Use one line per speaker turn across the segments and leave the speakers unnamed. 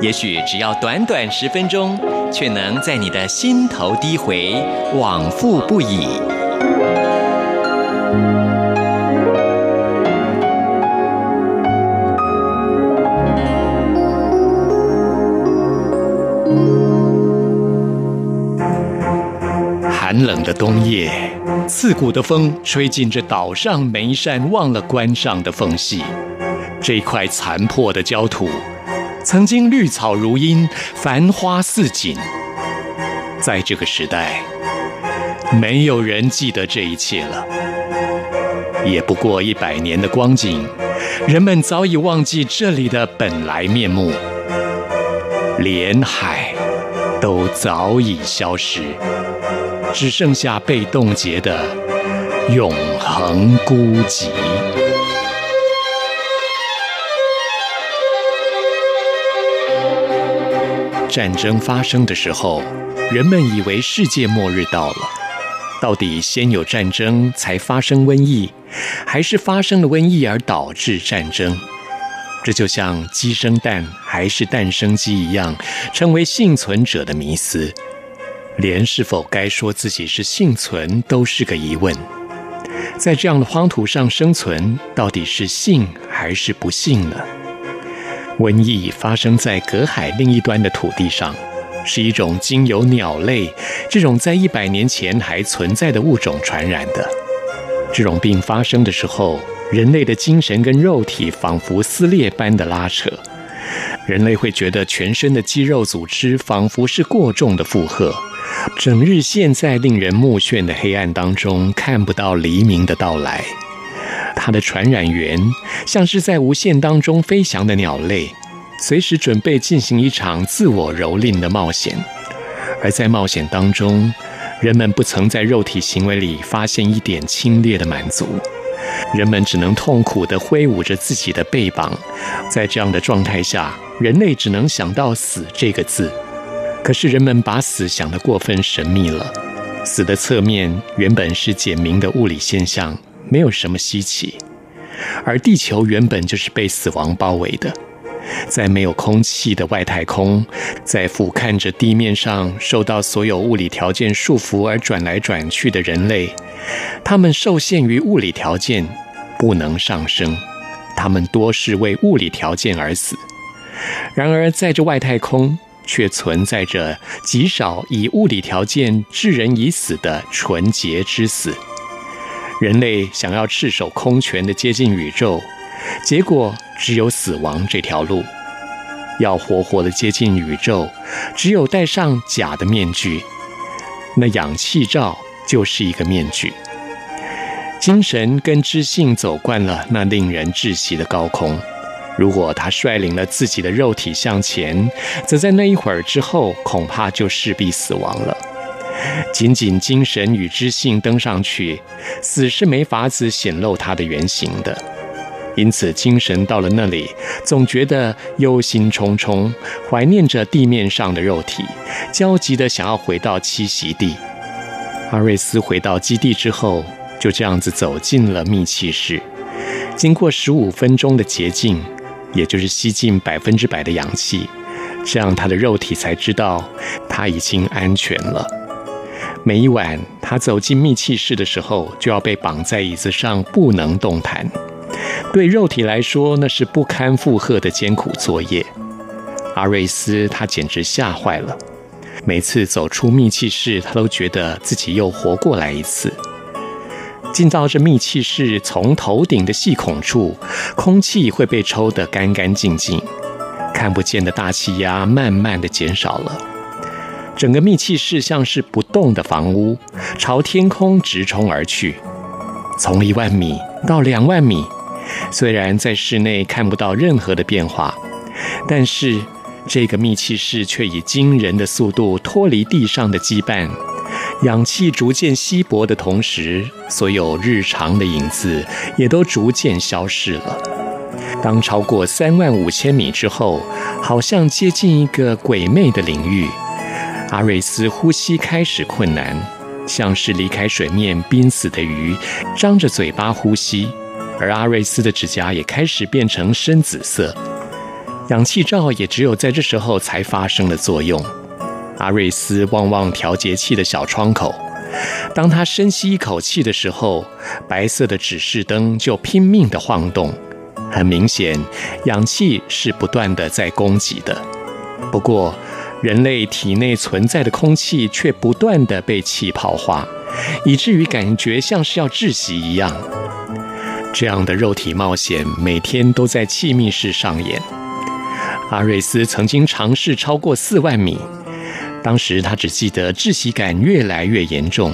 也许只要短短十分钟，却能在你的心头低回，往复不已。寒冷的冬夜，刺骨的风吹进这岛上每一扇忘了关上的缝隙，这块残破的焦土。曾经绿草如茵，繁花似锦。在这个时代，没有人记得这一切了。也不过一百年的光景，人们早已忘记这里的本来面目，连海都早已消失，只剩下被冻结的永恒孤寂。战争发生的时候，人们以为世界末日到了。到底先有战争才发生瘟疫，还是发生了瘟疫而导致战争？这就像鸡生蛋还是蛋生鸡一样，成为幸存者的迷思。连是否该说自己是幸存都是个疑问。在这样的荒土上生存，到底是幸还是不幸呢？瘟疫发生在隔海另一端的土地上，是一种经由鸟类这种在一百年前还存在的物种传染的。这种病发生的时候，人类的精神跟肉体仿佛撕裂般的拉扯，人类会觉得全身的肌肉组织仿佛是过重的负荷，整日陷在令人目眩的黑暗当中，看不到黎明的到来。它的传染源像是在无限当中飞翔的鸟类，随时准备进行一场自我蹂躏的冒险。而在冒险当中，人们不曾在肉体行为里发现一点轻蔑的满足，人们只能痛苦地挥舞着自己的背膀。在这样的状态下，人类只能想到死这个字。可是人们把死想得过分神秘了，死的侧面原本是简明的物理现象。没有什么稀奇，而地球原本就是被死亡包围的，在没有空气的外太空，在俯瞰着地面上受到所有物理条件束缚而转来转去的人类，他们受限于物理条件，不能上升，他们多是为物理条件而死。然而，在这外太空，却存在着极少以物理条件致人以死的纯洁之死。人类想要赤手空拳的接近宇宙，结果只有死亡这条路。要活活的接近宇宙，只有戴上假的面具。那氧气罩就是一个面具。精神跟知性走惯了那令人窒息的高空，如果他率领了自己的肉体向前，则在那一会儿之后，恐怕就势必死亡了。仅仅精神与知性登上去，死是没法子显露它的原形的。因此，精神到了那里，总觉得忧心忡忡，怀念着地面上的肉体，焦急地想要回到栖息地。阿瑞斯回到基地之后，就这样子走进了密气室。经过十五分钟的洁净，也就是吸进百分之百的氧气，这样他的肉体才知道他已经安全了。每一晚，他走进密气室的时候，就要被绑在椅子上，不能动弹。对肉体来说，那是不堪负荷的艰苦作业。阿瑞斯他简直吓坏了。每次走出密气室，他都觉得自己又活过来一次。进到这密气室，从头顶的细孔处，空气会被抽得干干净净，看不见的大气压慢慢的减少了。整个密气室像是不动的房屋，朝天空直冲而去，从一万米到两万米。虽然在室内看不到任何的变化，但是这个密气室却以惊人的速度脱离地上的羁绊，氧气逐渐稀薄的同时，所有日常的影子也都逐渐消失了。当超过三万五千米之后，好像接近一个鬼魅的领域，阿瑞斯呼吸开始困难，像是离开水面濒死的鱼，张着嘴巴呼吸。而阿瑞斯的指甲也开始变成深紫色。氧气罩也只有在这时候才发生了作用。阿瑞斯望望调节器的小窗口，当他深吸一口气的时候，白色的指示灯就拼命地晃动。很明显，氧气是不断地在供给的。不过，人类体内存在的空气却不断地被气泡化，以至于感觉像是要窒息一样。这样的肉体冒险每天都在气密室上演。阿瑞斯曾经尝试超过四万米。当时他只记得窒息感越来越严重，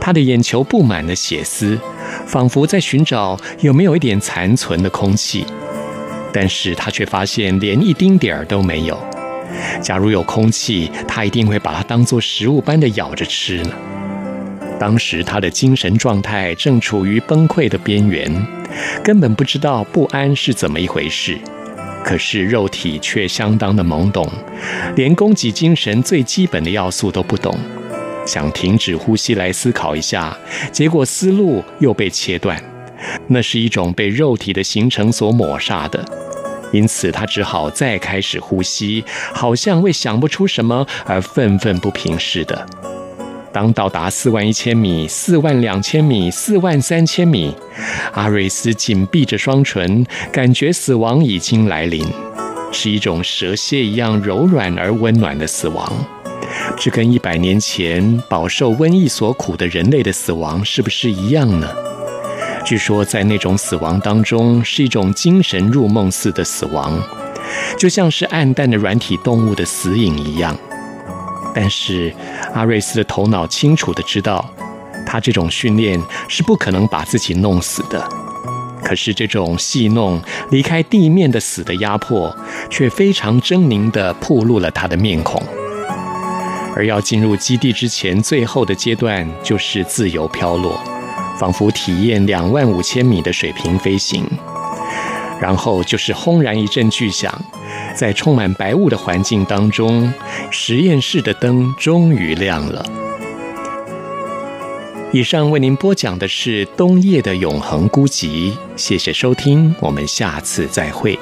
他的眼球布满了血丝，仿佛在寻找有没有一点残存的空气，但是他却发现连一丁点儿都没有。假如有空气，他一定会把它当作食物般的咬着吃呢。当时他的精神状态正处于崩溃的边缘，根本不知道不安是怎么一回事。可是肉体却相当的懵懂，连供给精神最基本的要素都不懂。想停止呼吸来思考一下，结果思路又被切断。那是一种被肉体的形成所抹杀的，因此他只好再开始呼吸，好像为想不出什么而愤愤不平似的。当到达四万一千米、四万两千米、四万三千米，阿瑞斯紧闭着双唇，感觉死亡已经来临，是一种蛇蝎一样柔软而温暖的死亡。这跟一百年前饱受瘟疫所苦的人类的死亡是不是一样呢？据说在那种死亡当中，是一种精神入梦似的死亡，就像是暗淡的软体动物的死影一样。但是阿瑞斯的头脑清楚的知道，他这种训练是不可能把自己弄死的。可是这种戏弄离开地面的死的压迫，却非常狰狞地暴露了他的面孔。而要进入基地之前，最后的阶段就是自由飘落，仿佛体验两万五千米的水平飞行。然后就是轰然一阵巨响。在充满白雾的环境当中，实验室的灯终于亮了。以上为您播讲的是冬夜的永恒孤寂，谢谢收听，我们下次再会。